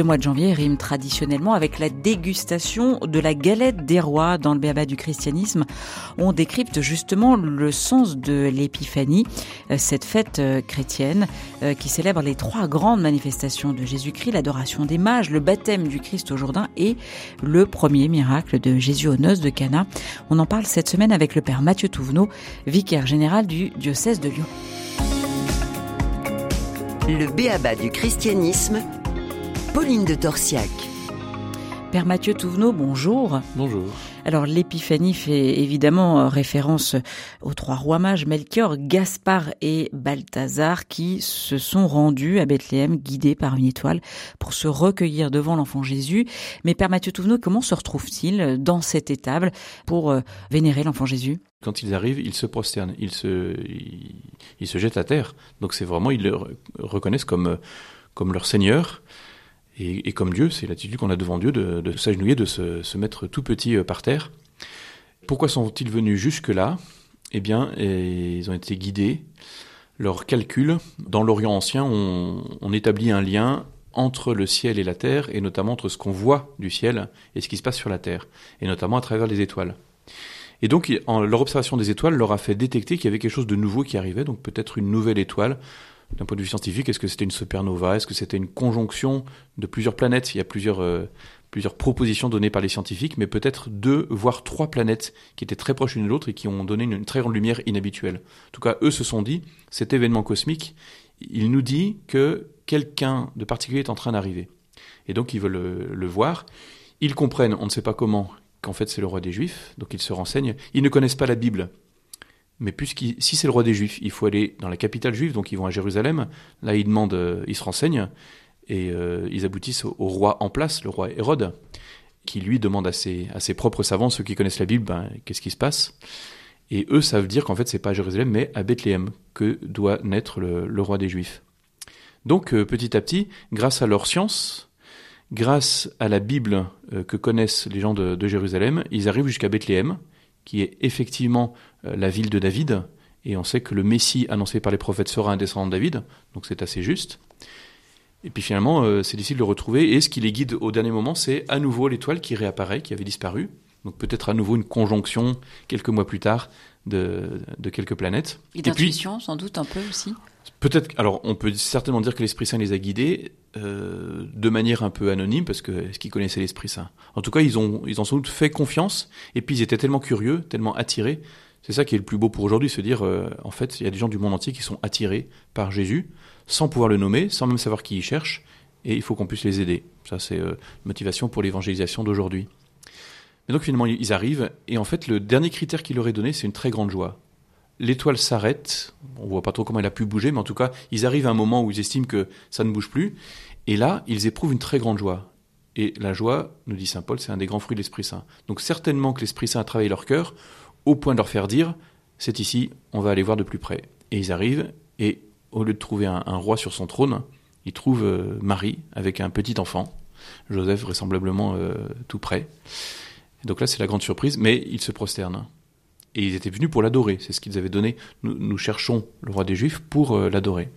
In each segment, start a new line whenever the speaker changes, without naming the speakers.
Le mois de janvier rime traditionnellement avec la dégustation de la galette des rois dans le béaba du christianisme. On décrypte justement le sens de l'épiphanie, euh, cette fête euh, chrétienne euh, qui célèbre les trois grandes manifestations de Jésus-Christ, l'adoration des mages, le baptême du Christ au Jourdain et le premier miracle de Jésus aux noces de Cana. On en parle cette semaine avec le père Mathieu Touvenot, vicaire général du diocèse de Lyon.
Le béaba du christianisme Pauline de Torsiac.
Père Mathieu Touvenot, bonjour.
Bonjour.
Alors l'épiphanie fait évidemment euh, référence aux trois rois mages Melchior, Gaspard et Balthazar qui se sont rendus à Bethléem guidés par une étoile pour se recueillir devant l'enfant Jésus. Mais Père Mathieu Touvenot, comment se retrouve-t-il dans cette étable pour euh, vénérer l'enfant Jésus?
Quand ils arrivent, ils se prosternent, ils se, ils, se jettent à terre. Donc c'est vraiment, ils le reconnaissent comme, comme leur Seigneur. Et, comme Dieu, c'est l'attitude qu'on a devant Dieu de, s'agenouiller, de se, mettre tout petit euh, par terre. Pourquoi sont-ils venus jusque-là? Eh bien, ils ont été guidés. Leurs calculs, dans l'Orient ancien, on, établit un lien entre le ciel et la terre, et notamment entre ce qu'on voit du ciel et ce qui se passe sur la terre, et notamment à travers les étoiles. Et donc, en, leur observation des étoiles leur a fait détecter qu'il y avait quelque chose de nouveau qui arrivait, donc peut-être une nouvelle étoile, d'un point de vue scientifique, est-ce que c'était une supernova? Est-ce que c'était une conjonction de plusieurs planètes? Il y a plusieurs, euh, plusieurs propositions données par les scientifiques, mais peut-être deux, voire trois planètes qui étaient très proches l'une de l'autre et qui ont donné une, très grande lumière inhabituelle. En tout cas, eux se sont dit, cet événement cosmique, il nous dit que quelqu'un de particulier est en train d'arriver. Et donc, ils veulent le voir. Ils comprennent, on ne sait pas comment, qu'en fait c'est le roi des Juifs, donc ils se renseignent. Ils ne connaissent pas la Bible, mais puisque si c'est le roi des Juifs, il faut aller dans la capitale juive, donc ils vont à Jérusalem. Là, ils demandent, euh, ils se renseignent et euh, ils aboutissent au, roi en place, le roi Hérode, qui lui demande à ses, à ses propres savants, ceux qui connaissent la Bible, ben, qu'est-ce qui se passe? Et eux savent dire qu'en fait, c'est pas à Jérusalem, mais à Bethléem que doit naître le, roi des Juifs. Donc, euh, petit à petit, grâce à leur science, grâce à la Bible que connaissent les gens de Jérusalem, ils arrivent jusqu'à Bethléem qui est effectivement euh, la ville de David, et on sait que le Messie annoncé par les prophètes sera un descendant de David, donc c'est assez juste. Et puis finalement, euh, c'est difficile de le retrouver, et ce qui les guide au dernier moment, c'est à nouveau l'étoile qui réapparaît, qui avait disparu, donc peut-être à nouveau une conjonction quelques mois plus tard de, de quelques planètes.
Et d'intuition, sans doute un peu aussi
Peut-être, alors on peut certainement dire que l'Esprit Saint les a guidés euh, de manière un peu anonyme, parce que est-ce qu'ils connaissaient l'Esprit Saint? En tout cas, ils ont, ils ont sans doute fait confiance, et puis ils étaient tellement curieux, tellement attirés. C'est ça qui est le plus beau pour aujourd'hui, se dire, euh, en fait, il y a des gens du monde entier qui sont attirés par Jésus, sans pouvoir le nommer, sans même savoir qui ils cherchent, et il faut qu'on puisse les aider. Ça, c'est euh, motivation pour l'évangélisation d'aujourd'hui. Mais donc finalement, ils arrivent, et en fait, le dernier critère qu'il leur est donné, c'est une très grande joie l'étoile s'arrête. On voit pas trop comment elle a pu bouger, mais en tout cas, ils arrivent à un moment où ils estiment que ça ne bouge plus. Et là, ils éprouvent une très grande joie. Et la joie, nous dit saint Paul, c'est un des grands fruits de l'Esprit Saint. Donc certainement que l'Esprit Saint a travaillé leur cœur au point de leur faire dire, c'est ici, on va aller voir de plus près. Et ils arrivent, et au lieu de trouver un, roi sur son trône, ils trouvent euh, Marie avec un petit enfant, Joseph vraisemblablement euh, tout près. Donc là, c'est la grande surprise, mais ils se prosternent et ils étaient venus pour l'adorer. C'est ce qu'ils avaient donné. Nous, cherchons le roi des Juifs pour euh, l'adorer.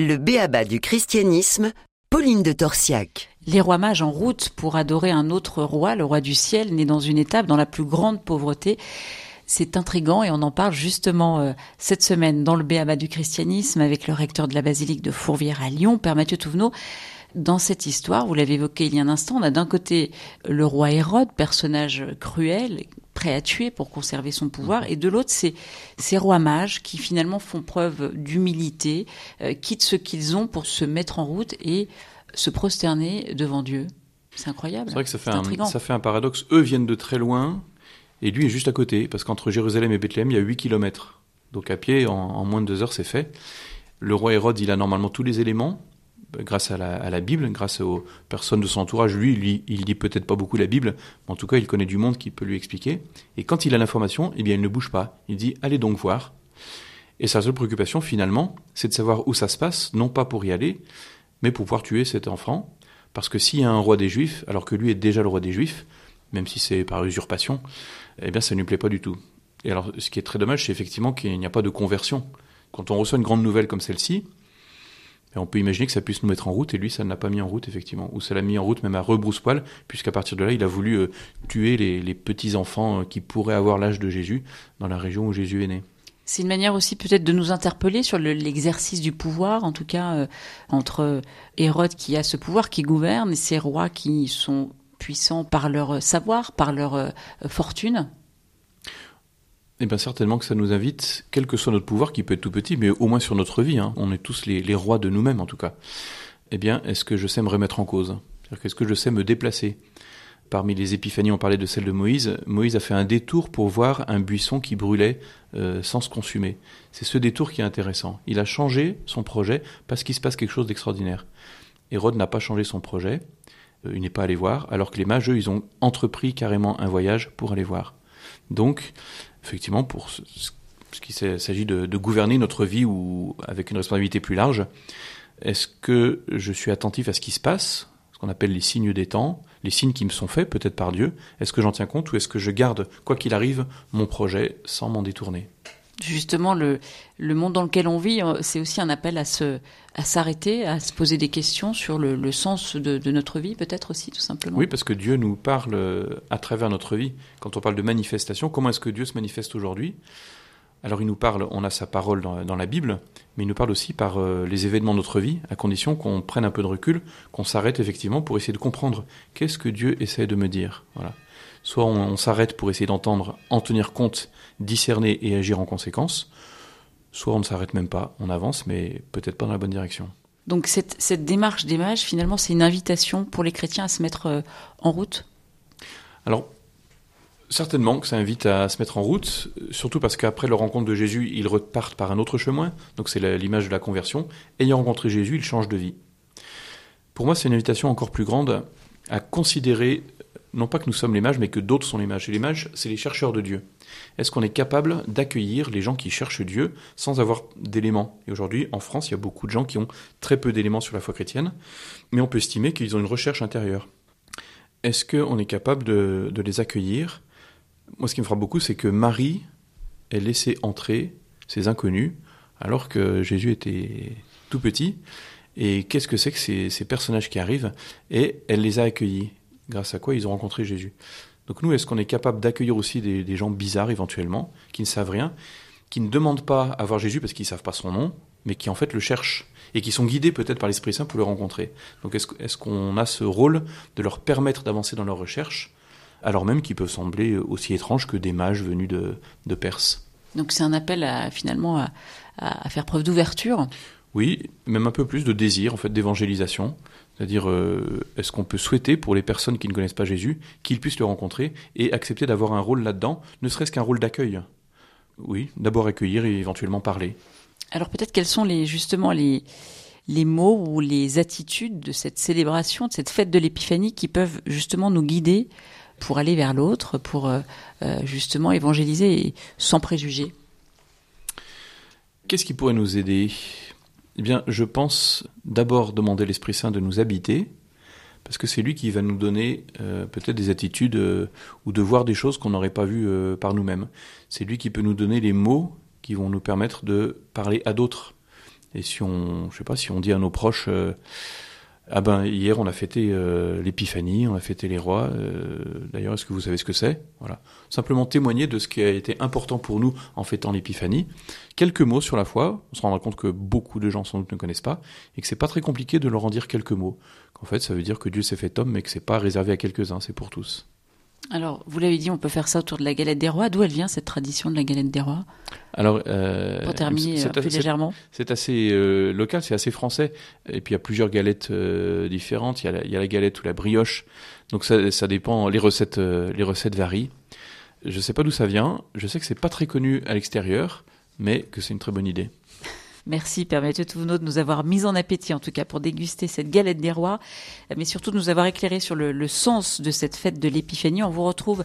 Le béaba du christianisme, Pauline de Torsiac.
Les rois mages en route pour adorer un autre roi, le roi du ciel, né dans une étape dans la plus grande pauvreté. C'est intrigant et on en parle justement euh, cette semaine dans le béaba du christianisme avec le recteur de la basilique de Fourvière à Lyon, Père Mathieu Touvenot. Dans cette histoire, vous l'avez évoqué il y a un instant, on a d'un côté le roi Hérode, personnage cruel, prêt à tuer pour conserver son pouvoir, et de l'autre, c'est ces rois mages qui finalement font preuve d'humilité, euh, quittent ce qu'ils ont pour se mettre en route et se prosterner devant Dieu. C'est incroyable.
C'est vrai que ça fait, un, ça fait un paradoxe. Eux viennent de très loin, et lui est juste à côté, parce qu'entre Jérusalem et Bethléem, il y a 8 kilomètres. Donc à pied, en, en moins de deux heures, c'est fait. Le roi Hérode, il a normalement tous les éléments, grâce à la, Bible, grâce aux personnes de son entourage. Lui, lui il lit peut-être pas beaucoup la Bible, mais en tout cas, il connaît du monde qui peut lui expliquer. Et quand il a l'information, eh bien, il ne bouge pas. Il dit allez donc voir. Et sa seule préoccupation, finalement, c'est de savoir où ça se passe, non pas pour y aller, mais pour pouvoir tuer cet enfant. Parce que s'il y a un roi des Juifs, alors que lui est déjà le roi des Juifs, même si c'est par usurpation, eh bien, ça ne lui plaît pas du tout. Et alors, ce qui est très dommage, c'est effectivement qu'il n'y a pas de conversion. Quand on reçoit une grande nouvelle comme celle-ci, et on peut imaginer que ça puisse nous mettre en route, et lui, ça ne l'a pas mis en route, effectivement. Ou ça l'a mis en route même à rebrousse-poil, puisqu'à partir de là, il a voulu euh, tuer les, petits-enfants euh, qui pourraient avoir l'âge de Jésus dans la région où Jésus est né.
C'est une manière aussi peut-être de nous interpeller sur l'exercice du pouvoir, en tout cas euh, entre Hérode qui a ce pouvoir, qui gouverne, et ces rois qui sont puissants par leur savoir, par leur fortune.
Eh bien certainement que ça nous invite, quel que soit notre pouvoir, qui peut être tout petit, mais au moins sur notre vie, hein, on est tous les, rois de nous-mêmes en tout cas. Eh bien, est-ce que je sais me remettre en cause? Est-ce que je sais me déplacer? Parmi les épiphanies, on parlait de celle de Moïse. Moïse a fait un détour pour voir un buisson qui brûlait euh, sans se consumer. C'est ce détour qui est intéressant. Il a changé son projet parce qu'il se passe quelque chose d'extraordinaire. Hérode n'a pas changé son projet, euh, il n'est pas allé voir, alors que les mages, eux, ils ont entrepris carrément un voyage pour aller voir. Donc, effectivement, pour ce, qu'il s'agit de, gouverner notre vie ou avec une responsabilité plus large, est-ce que je suis attentif à ce qui se passe, ce qu'on appelle les signes des temps, les signes qui me sont faits peut-être par Dieu Est-ce que j'en tiens compte ou est-ce que je garde, quoi qu'il arrive, mon projet sans m'en détourner?
Justement, le, monde dans lequel on vit, euh, c'est aussi un appel à se, à s'arrêter, à se poser des questions sur le, sens de, notre vie, peut-être aussi, tout simplement.
Oui, parce que Dieu nous parle euh, à travers notre vie. Quand on parle de manifestation, comment est-ce que Dieu se manifeste aujourd'hui? Alors, il nous parle, on a sa parole dans, dans, la Bible, mais il nous parle aussi par euh, les événements de notre vie, à condition qu'on prenne un peu de recul, qu'on s'arrête effectivement pour essayer de comprendre qu'est-ce que Dieu essaie de me dire. Voilà. Soit on, s'arrête pour essayer d'entendre, en tenir compte, discerner et agir en conséquence, soit on ne s'arrête même pas, on avance, mais peut-être pas dans la bonne direction.
Donc cette, cette démarche des mages, finalement, c'est une invitation pour les chrétiens à se mettre euh, en route?
Alors, certainement que ça invite à se mettre en route, surtout parce qu'après leur rencontre de Jésus, ils repartent par un autre chemin, donc c'est l'image de la conversion. Ayant rencontré Jésus, ils changent de vie. Pour moi, c'est une invitation encore plus grande à considérer non pas que nous sommes les mages, mais que d'autres sont les mages. Et les mages, c'est les chercheurs de Dieu. Est-ce qu'on est capable d'accueillir les gens qui cherchent Dieu sans avoir d'éléments? Et aujourd'hui, en France, il y a beaucoup de gens qui ont très peu d'éléments sur la foi chrétienne, mais on peut estimer qu'ils ont une recherche intérieure. Est-ce qu'on est capable de, les accueillir? Moi, ce qui me frappe beaucoup, c'est que Marie ait laissé entrer ces inconnus alors que Jésus était tout petit. Et qu'est-ce que c'est que ces, personnages qui arrivent? Et elle les a accueillis grâce à quoi ils ont rencontré Jésus. Donc nous, est-ce qu'on est capable d'accueillir aussi des, gens bizarres éventuellement, qui ne savent rien, qui ne demandent pas à voir Jésus parce qu'ils ne savent pas son nom, mais qui en fait le cherchent et qui sont guidés peut-être par l'Esprit Saint pour le rencontrer. Donc est-ce qu'on a ce rôle de leur permettre d'avancer dans leur recherche, alors même qu'ils peuvent sembler aussi étranges que des mages venus de, Perse?
Donc c'est un appel à, finalement à, à faire preuve d'ouverture?
Oui, même un peu plus de désir en fait d'évangélisation, c'est-à-dire, euh, est-ce qu'on peut souhaiter pour les personnes qui ne connaissent pas Jésus qu'ils puissent le rencontrer et accepter d'avoir un rôle là-dedans, ne serait-ce qu'un rôle d'accueil? Oui, d'abord accueillir et éventuellement parler.
Alors peut-être quels sont les, justement les, les mots ou les attitudes de cette célébration, de cette fête de l'Épiphanie qui peuvent justement nous guider pour aller vers l'autre, pour euh, euh, justement évangéliser sans préjugés?
Qu'est-ce qui pourrait nous aider? Eh bien, je pense d'abord demander l'Esprit Saint de nous habiter, parce que c'est lui qui va nous donner euh, peut-être des attitudes euh, ou de voir des choses qu'on n'aurait pas vues euh, par nous-mêmes. C'est lui qui peut nous donner les mots qui vont nous permettre de parler à d'autres. Et si on, je sais pas, si on dit à nos proches, ah ben hier on a fêté l'épiphanie, on a fêté les rois. D'ailleurs, est-ce que vous savez ce que c'est? Voilà, simplement témoigner de ce qui a été important pour nous en fêtant l'épiphanie. Quelques mots sur la foi. On se rendra compte que beaucoup de gens sans doute ne connaissent pas et que c'est pas très compliqué de leur en dire quelques mots. En fait, ça veut dire que Dieu s'est fait homme, mais que c'est pas réservé à quelques-uns, c'est pour tous.
Alors, vous l'avez dit, on peut faire ça autour de la galette des rois. D'où elle vient cette tradition de la galette des rois?
Alors, euh,
pour terminer euh, plus légèrement,
c'est assez euh, local, c'est assez français. Et puis il y a plusieurs galettes différentes. Il y, a la, il y, a la, galette ou la brioche. Donc ça, ça dépend. Les recettes, les recettes varient. Je sais pas d'où ça vient. Je sais que c'est pas très connu à l'extérieur, mais que c'est une très bonne idée.
Merci Mathieu Touvenot de nous avoir mis en appétit, en tout cas pour déguster cette galette des rois, mais surtout de nous avoir éclairé sur le, le sens de cette fête de l'épiphanie. On vous retrouve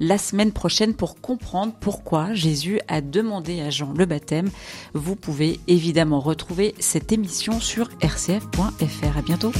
la semaine prochaine pour comprendre pourquoi Jésus a demandé à Jean le baptême. Vous pouvez évidemment retrouver cette émission sur rcf.fr. À bientôt.